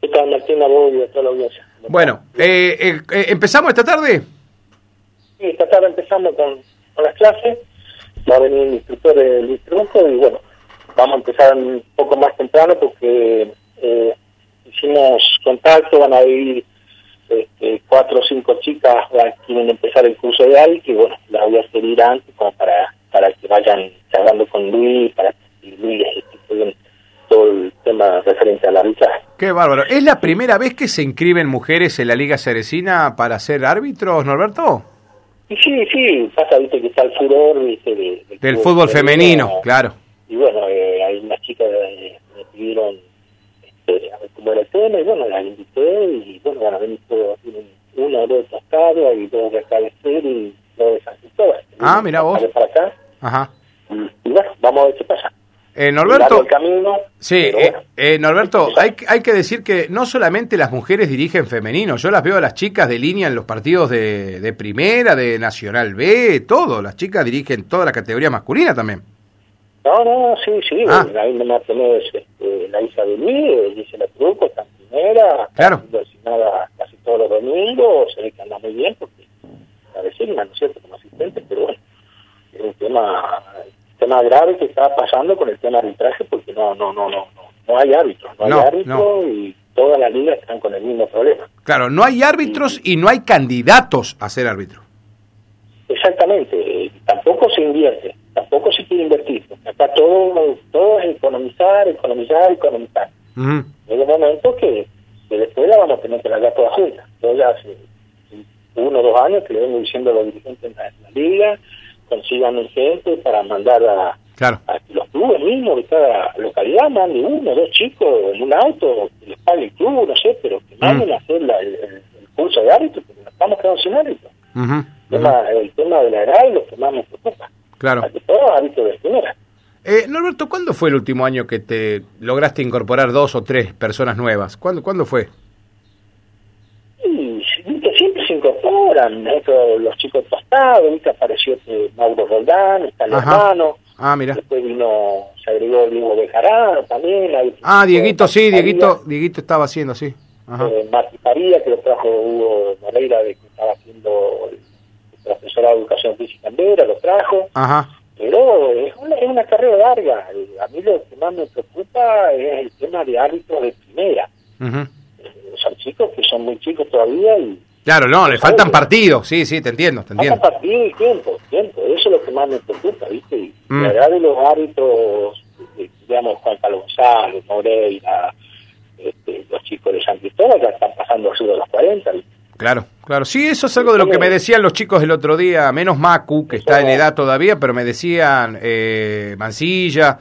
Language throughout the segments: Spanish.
¿Qué tal, Martín? Y a toda la audiencia. Bueno, eh, eh, eh, ¿empezamos esta tarde? Sí, esta tarde empezamos con, con las clases. Va a venir el instructor de Luis Trunco y bueno, vamos a empezar un poco más temprano porque eh, hicimos contacto, van a ir este, cuatro o cinco chicas que quieren empezar el curso de ALI, que bueno, la voy a hacer antes como para, para que vayan charlando con Luis, para que Luis les explique todo el tema referente a la arbitraje. Qué bárbaro. ¿Es la primera vez que se inscriben mujeres en la Liga Cerecina para ser árbitros, Norberto? Y sí, sí, pasa, viste, que está el furor, viste, de- Del fútbol femenino, claro. Y bueno, eh, hay unas chicas que me pidieron este, a ver cómo era el tema, y bueno, las invité, y bueno, van a venir todos, una o dos Toscada, y dos de Cabecera, y dos de San. Ah, mirá vos. Para acá, Ajá. y, y bueno, vamos a ver qué pasa. Eh, Norberto, el camino, sí, eh, bueno. eh, Norberto, hay, que- hay que decir que no solamente las mujeres dirigen femenino, yo las veo a las chicas de línea en los partidos de, de primera, de Nacional B, todo, las chicas dirigen toda la categoría masculina también. No, no, sí, sí, Ah. tenés este, la hija de eh, dice la Truco, está en primera, está Claro. asignada casi todos los domingos, se ve que anda muy bien porque la vecina, ¿no es cierto?, como asistente, pero bueno, es un tema, tema grave que está pasando con el tema arbitraje porque no, no, no, no, no, no hay árbitros, no, No, hay árbitros y todas las ligas están con el mismo problema. Claro, no hay árbitros y no hay candidatos a ser árbitro. Exactamente, tampoco se invierte, tampoco se quiere invertir, acá todo, todo es economizar, economizar, economizar. Ujú. Llega un momento que, que después la vamos a tener que largar toda junta. Yo ya hace uno o dos años que le vengo diciendo a los dirigentes de la, de la liga, consigan gente para mandar a, Claro. a que los clubes mismos de cada localidad manden uno dos chicos en un auto, que les pague el club, no sé, pero que manden Mm. a hacer la- el, el- el curso de árbitro, porque nos estamos quedando sin árbitro. El tema, el tema de la edad es lo que más me preocupa. Claro. Para que todos árbitros de primera. Eh, Norberto, ¿cuándo fue el último año que te lograste incorporar dos o tres personas nuevas? ¿Cuándo, ¿cuándo fue? Y viste, siempre se esto, los chicos tostados, viste, apareció este Mauro Roldán, está el Ajá. hermano, Ah, mira. después vino, se agregó Diego Bejarano también. Ah, Dieguito, sí, Dieguito, Dieguito estaba haciendo, sí. Ajá. eh, Martí Faría, que lo trajo Hugo Moreira, de que estaba haciendo el, profesorado de educación física en Vera, lo trajo, Ajá. pero es una, es una carrera larga. Eh, A mí lo que más me preocupa es el tema de árbitros de primera. Eh, Son chicos que son muy chicos todavía y Claro, no, le faltan partidos. Sí, sí, te entiendo, te entiendo. partido y tiempo, tiempo. Eso es lo que más me preocupa, ¿viste? Mm. La edad de los árbitros, eh, digamos, Juan Carlos González, Moreira, este, los chicos de San Cristóbal ya están pasando arriba de los 40. ¿viste? Claro, claro. Sí, eso es algo de lo que me decían los chicos el otro día, menos Macu, que está en edad todavía, pero me decían eh, Mancilla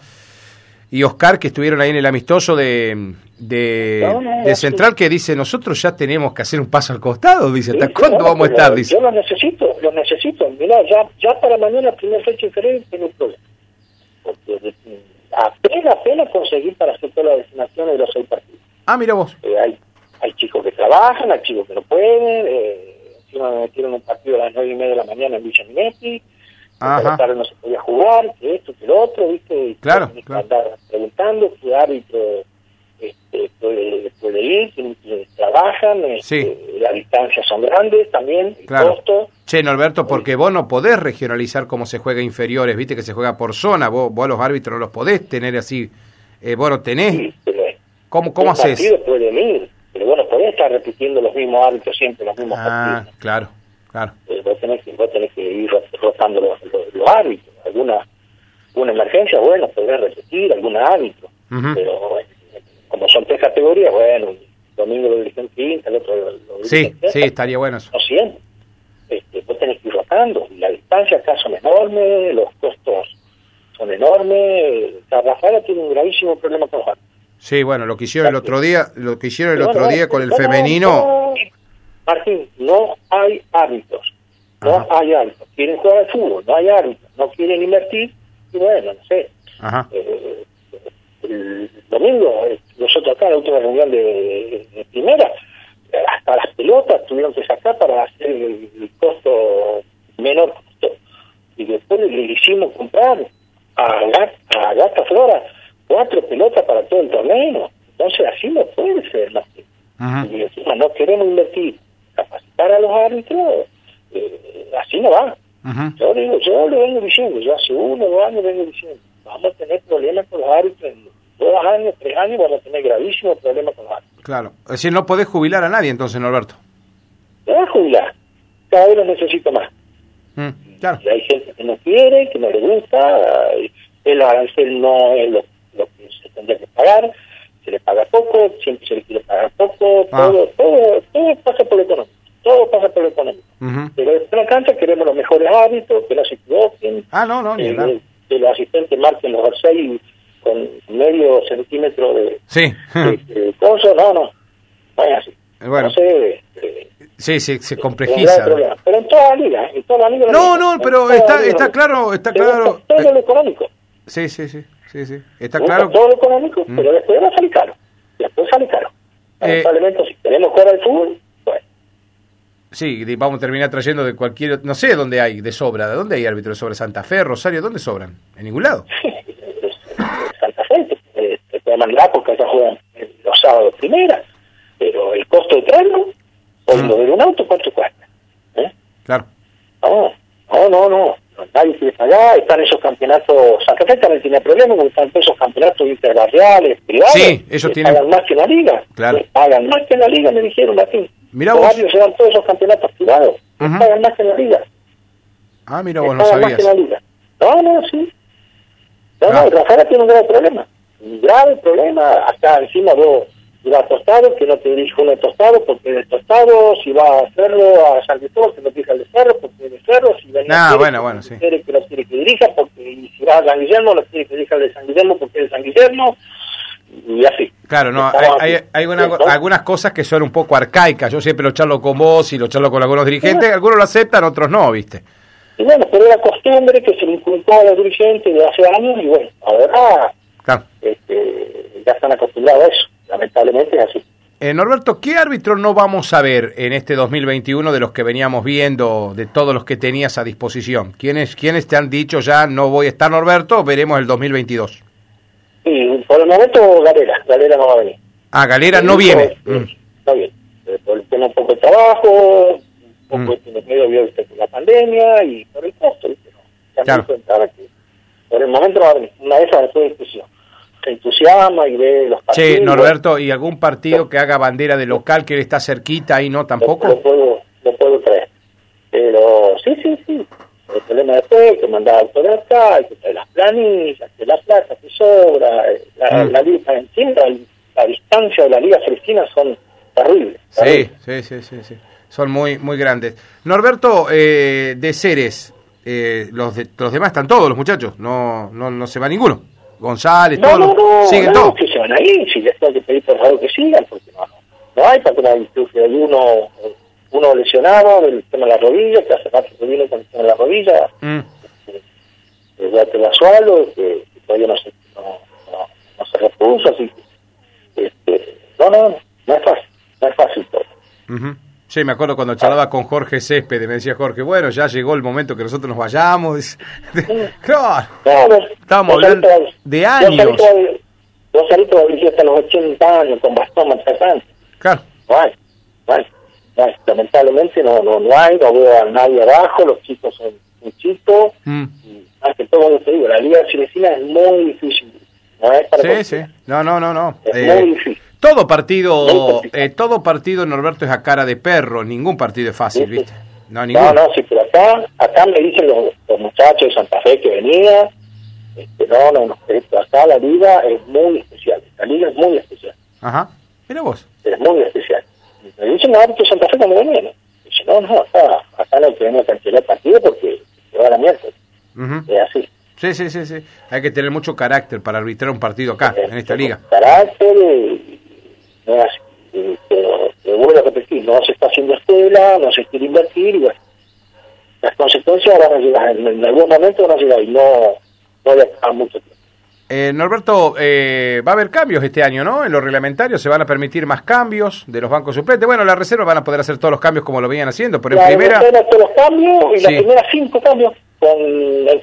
y Oscar, que estuvieron ahí en el amistoso de, de, No, no, de no, Central, que dice, nosotros ya tenemos que hacer un paso al costado, dice, ¿hasta Sí, cuándo no, vamos a estar? Dice. Yo los necesito, los necesito. Mirá, ya, ya para mañana, primera fecha diferente, tengo un problema. Porque apenas, apenas conseguir para hacer todas las destinaciones de los seis partidos. Ah, mira vos. Eh, hay, hay chicos que trabajan, hay chicos que no pueden. Eh, encima me metieron un partido a las nueve y media de la mañana en Villa Minetti. Ajá. No se podía jugar, que esto, que lo otro, ¿viste? Y Claro, que claro. andar preguntando qué árbitro este, puede, puede ir, quienes trabajan, este, Sí. las distancias son grandes también, el Claro. costo. Che, Norberto, porque vos no podés regionalizar cómo se juega inferiores, viste que se juega por zona, vos, vos a los árbitros no los podés tener así, eh, vos no tenés. Sí, pero ¿Cómo, cómo haces? partido puede ir, pero bueno, podés estar repitiendo los mismos árbitros siempre, los mismos Ah, partidos. claro, claro. Eh, vos, tenés que, vos tenés que ir rotando los, los, los árbitros. Alguna una emergencia, bueno, podés repetir algún árbitro, pero eh, como son tres categorías, bueno, domingo lo dirigen quinta, el otro lo, lo Sí, dirigen sexta, sí, estaría bueno eso. no siempre. Este, vos tenés que ir rotando. La distancia acá son enormes, los costos son enormes. Rafaela tiene un gravísimo problema con Juan. Sí, bueno, lo que hicieron el otro día, lo que hicieron el otro día con el no, femenino. no, Martín, no hay árbitros. No Ajá. hay árbitros. Quieren jugar al fútbol, no hay árbitros. No quieren invertir. Y bueno, no sé. Ajá. Eh, el domingo, nosotros acá en la última reunión de, de- de primera, hasta las pelotas tuvieron que sacar para hacer el, el costo menor costo. Y después le hicimos comprar a, Gat- a Gata Flora cuatro pelotas para todo el torneo. Entonces así no puede ser. Y encima no queremos invertir, capacitar a los árbitros, eh, así no va. Yo digo, yo le vengo diciendo, yo hace uno o dos años vengo diciendo, vamos a tener problemas con los árbitros en dos años, tres años, vamos a tener gravísimos problemas con los árbitros. Claro, es decir, no podés jubilar a nadie entonces, Norberto. No va a jubilar, cada vez lo necesito más. Mm, claro. Y hay gente que no quiere, que no le gusta, el arancel no es lo, que se tendría que pagar, se le paga poco, siempre se le quiere pagar poco, ah. todo, todo, todo pasa por lo económico todo pasa por lo económico. Pero en la cancha queremos los mejores hábitos, que no se equivoquen. Ah, no, no, ni eh, Que los asistentes marquen los seis con medio centímetro de, sí. de, coso. No, no, no es así. Bueno. No sé, eh, Sí, sí, se complejiza. Pero en toda la liga, en toda la liga. No, no, pero está, está claro, está claro. Todo lo económico. Sí, sí, sí, sí, sí. Está claro. Todo lo económico, mm. pero después va a salir caro. Después sale caro. Eh, Lamentablemente, si queremos jugar al fútbol, Sí, vamos a terminar trayendo de cualquier, no sé dónde hay de sobra, ¿de dónde hay árbitros de sobra? ¿Santa Fe, Rosario? ¿Dónde sobran? ¿En ningún lado? Fe, mandar porque ya juegan los sábados primera, pero el costo de traerlo, o mm. lo de un auto, ¿cuánto cuesta? ¿Eh? Claro. No, no, no, no, nadie quiere pagar, están esos campeonatos, Santa Fe también tiene problemas porque están esos campeonatos interbarriales, privados, sí, ellos tienen... pagan más que la liga, claro. pagan más que la liga, me dijeron así. Mira los barrios se dan todos esos campeonatos privados. Pagan más que la liga. Ah, mira vos, no sabías. Más que la liga. No, no, sí. No, no, Rafael tiene un grave problema. Un grave problema. Acá encima vos iba a Tostado, que no te dirige uno de Tostado, porque de Tostado, si va a hacerlo a San Cristóbal, que no dirige al de Cerro, porque de Cerro, si va a ah, bueno, bueno, sí. que lo quiere que dirija, porque si va a San Guillermo, lo quiere que dirija al de San Guillermo, porque es de San Guillermo y así. Claro, no, hay, hay, algunas cosas que son un poco arcaicas. Yo siempre lo charlo con vos y lo charlo con algunos dirigentes. Algunos lo aceptan, otros no, ¿viste? Y bueno, pero es la costumbre que se le inculcó a los dirigentes de hace años y bueno, ahora este, ya están acostumbrados a eso. Lamentablemente es así. Eh, Norberto, ¿qué árbitro no vamos a ver en este 2021 de los que veníamos viendo, de todos los que tenías a disposición? ¿Quiénes, ¿Quiénes te han dicho ya no voy a estar, Norberto? Veremos el 2022. Sí, por el momento Galera, Galera no va a venir. Ah, Galera no viene. Mm. No viene. Por tiene un poco de trabajo, un poco mm. tiene medio vio la pandemia y por el costo, ¿viste? Ya claro. me que por el momento no va a venir. Una vez después de discusión. Se entusiasma y ve los partidos. Sí, Norberto, ¿y algún partido que haga bandera de local que está cerquita ahí no tampoco? Lo, puedo, lo puedo traer. Pero sí, sí, sí el problema después, hay que mandar auto de acá, hay que traer las planillas, que la plata que sobra, la, mm. la, la, distancia de la Liga Celestina son terribles. Sí, sí, sí, sí, sí, son muy, muy grandes. Norberto, eh, de Ceres, eh, los, de, los demás están todos los muchachos, no, no, no se va ninguno. González, no, todos, no, no, siguen no, que se van ahí, si les tengo que pedir por favor que sigan, porque no, no hay para que hay uno uno lesionado del tema de la rodilla, que hace rato que viene con el tema de la rodilla, mm. el de la suelo, que, todavía no se, no, no, se repuso, así este, no, no, no es fácil, no es fácil todo. Sí, me acuerdo cuando charlaba con Jorge Césped, me decía Jorge, bueno, ya llegó el momento que nosotros nos vayamos. claro, estábamos hablando de años. Salís todavía hasta los 80 años con bastón machacante. Claro. Lamentablemente no, no, no hay, no veo a nadie abajo, los chicos son muy chicos, mm. y más que todo, te digo, la Liga Chilecina es muy difícil. No es para sí, sí, no, no, no, no. Es eh, muy difícil. Todo partido, eh, todo partido, Norberto, es a cara de perro, ningún partido es fácil, ¿viste? No, no, no, sí, pero acá, acá me dicen los, los muchachos de Santa Fe que venían, este, no, no, no, acá la liga es muy especial, la liga es muy especial. Ajá, mira vos. Es muy especial. Me dicen, no, que Santa Fe cuando venía. Dice, no, no, acá, acá no tenemos cancelar el partido porque se va a la mierda. Es así. Sí, sí, sí, sí. Hay que tener mucho carácter para arbitrar un partido acá, en esta liga. Carácter, y, no es. Pero, pero vuelvo a repetir, no se está haciendo escuela, no se quiere invertir, y bueno, las consecuencias van a llegar, en, algún momento van a llegar y no, no le a mucho tiempo. Eh, Norberto, eh, va a haber cambios este año, ¿no? En los reglamentarios se van a permitir más cambios de los bancos suplentes. Bueno, la reserva van a poder hacer todos los cambios como lo venían haciendo, pero en primera... todos los cambios y las primeras cinco cambios con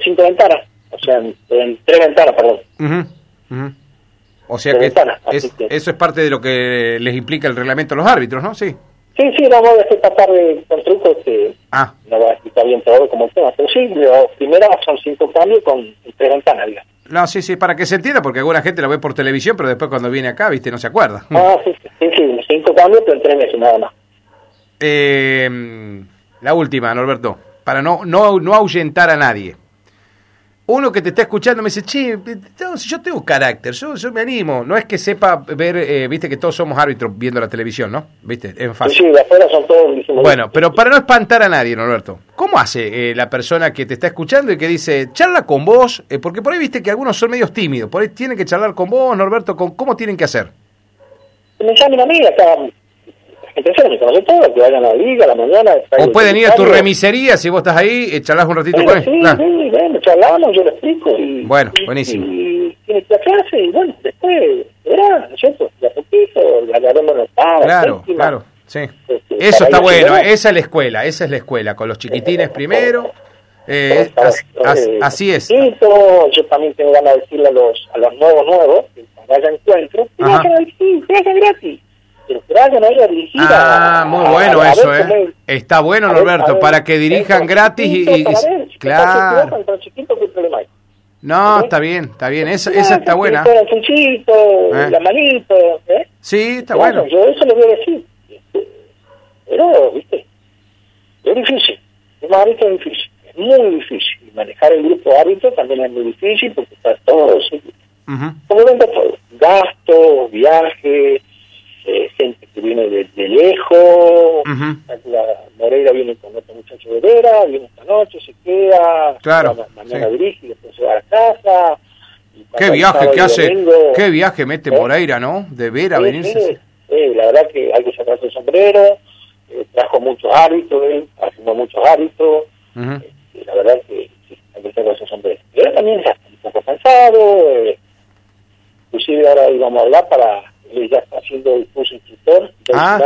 cinco ventanas, o sea, en, tres ventanas, perdón. O sea que, eso es parte de lo que les implica el reglamento a los árbitros, ¿no? Sí. Sí, sí, vamos a hacer de, con trucos que ah. no va a explicar bien todo como el tema. Pero sí, primero son cinco cambios con tres ventanas, digamos. No, sí, sí, para que se entienda, porque alguna gente lo ve por televisión, pero después cuando viene acá, viste, no se acuerda. Ah, sí, sí, sí, cinco cambios, pero en tres meses nada más. Eh, la última, Norberto, para no, no, no ahuyentar a nadie uno que te está escuchando me dice, che, yo tengo carácter, yo, yo me animo. No es que sepa ver, eh, viste que todos somos árbitros viendo la televisión, ¿no? ¿Viste? Es fácil. Sí, afuera son todos. Bueno, pero para no espantar a nadie, Norberto, ¿cómo hace eh, la persona que te está escuchando y que dice, charla con vos? Eh, porque por ahí viste que algunos son medios tímidos, por ahí tienen que charlar con vos, Norberto, con, ¿cómo tienen que hacer? Me llamen a mí, acá que vayan a la liga a la mañana. O pueden ir a tu remisería si vos estás ahí, y charlas un ratito con él. Sí, sí, bueno, charlamos, yo explico. Y, bueno, buenísimo. Y, tiene la clase, y bueno, después, verá, ¿no cierto? De a poquito, agarramos los padres. Claro, claro, sí. Este, Eso está bueno, esa es la escuela, esa es la escuela, con los chiquitines primero. Eh, así, es. Yo también tengo ganas de decirle a los, a los nuevos nuevos, que vaya encuentro, que vayan Ah, muy bueno eso, ¿eh? Está bueno, Norberto, para que dirijan gratis y... claro. No, está bien, está bien, esa, esa está buena. ¿Eh? La manito, ¿eh? Sí, está bueno. Yo eso le voy a decir. Pero, viste, es difícil. Es más es difícil. Es muy difícil. manejar el grupo árbitro también es muy difícil porque está todo. ¿sí? Como venga todo. Gastos, viajes eh, gente que viene de, lejos, la Moreira viene con otro muchacho de Vera, viene esta noche, se queda, claro, mañana dirige y después se va a la casa. Qué viaje que hace, qué viaje mete ¿Eh? Moreira, ¿no? De Vera a venirse. Sí, la verdad que hay que sacarse el sombrero, eh, trajo muchos hábitos, él haciendo muchos hábitos, la verdad que sí, hay que sacarse el sombrero. Pero también está un poco cansado, inclusive ahora íbamos a hablar para ya está haciendo el curso instructor, ya ah.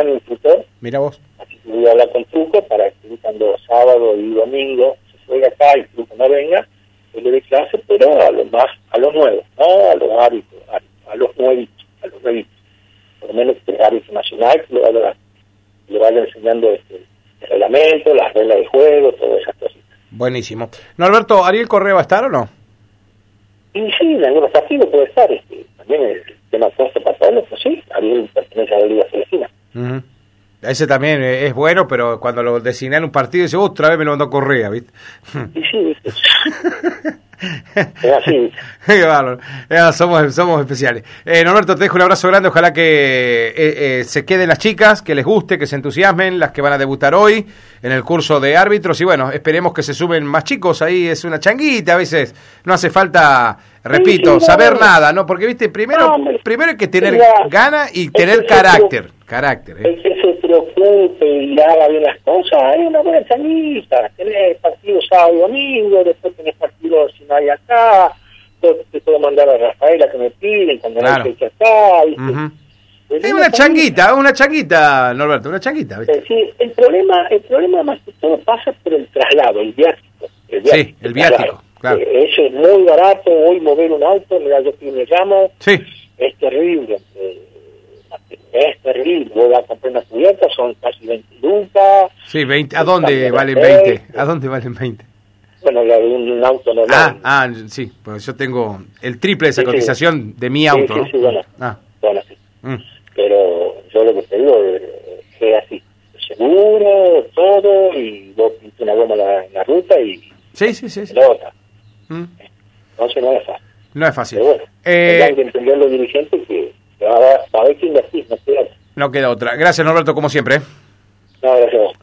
Mira vos. Así que voy a hablar con Truco para que cuando sábado y domingo se juegue acá y Truco no venga, él le dé clase, pero a los más, a los nuevos, no a los hábitos, a, los nuevitos, a los nuevitos. Por lo menos el hábito nacional que le vaya, le vaya enseñando este, el reglamento, las reglas de juego, todas esas cositas. Buenísimo. Norberto, ¿Ariel Correa va a estar o no? Y sí, en algunos partidos puede estar. Este, también el tema costo para pues sí, Ariel pertenece a la Liga Celestina. Ese también es bueno, pero cuando lo designan un partido, dice, otra vez me lo mandó Correa, ¿viste? Y sí, es así. somos, somos especiales. Eh, Norberto, te dejo un abrazo grande. Ojalá que eh, eh, se queden las chicas, que les guste, que se entusiasmen, las que van a debutar hoy en el curso de árbitros. Y bueno, esperemos que se suben más chicos. Ahí es una changuita. A veces no hace falta, repito, saber nada, ¿no? Porque, viste, primero, primero hay que tener ganas y tener carácter. Carácter. El que se preocupe y haga bien las cosas, hay una buena changuita. Tenés partido sábado y domingo, después tenés partido si no hay acá. Te puedo mandar a Rafaela que me piden cuando no hay fecha acá. Es una changuita, una changuita, Norberto, una changuita. ¿viste? Sí, el problema, el problema más que todo pasa por el traslado, el viático. El sí, el viático, claro. Eh, eso es muy barato, hoy mover un auto, mira, yo que me llamo, sí. es terrible. Eh, es terrible, voy a comprar una cubierta, son casi 20 lucas. Sí, 20, ¿a dónde valen 20? ¿A dónde valen 20? Bueno, la de un auto normal. Ah, ah, sí, pues yo tengo el triple de esa cotización de mi auto. Sí, sí, bueno. Ah. Bueno, sí. Mm. Pero yo lo que te digo es que así, seguro, todo, y vos pintas una goma en la, ruta y... Sí, sí, sí. sí. Mm. Entonces no es fácil. No es fácil. Pero bueno, eh... hay que entender los dirigentes que va a, haber que invertir, no queda No queda otra. Gracias, Norberto, como siempre. ¿eh? No, gracias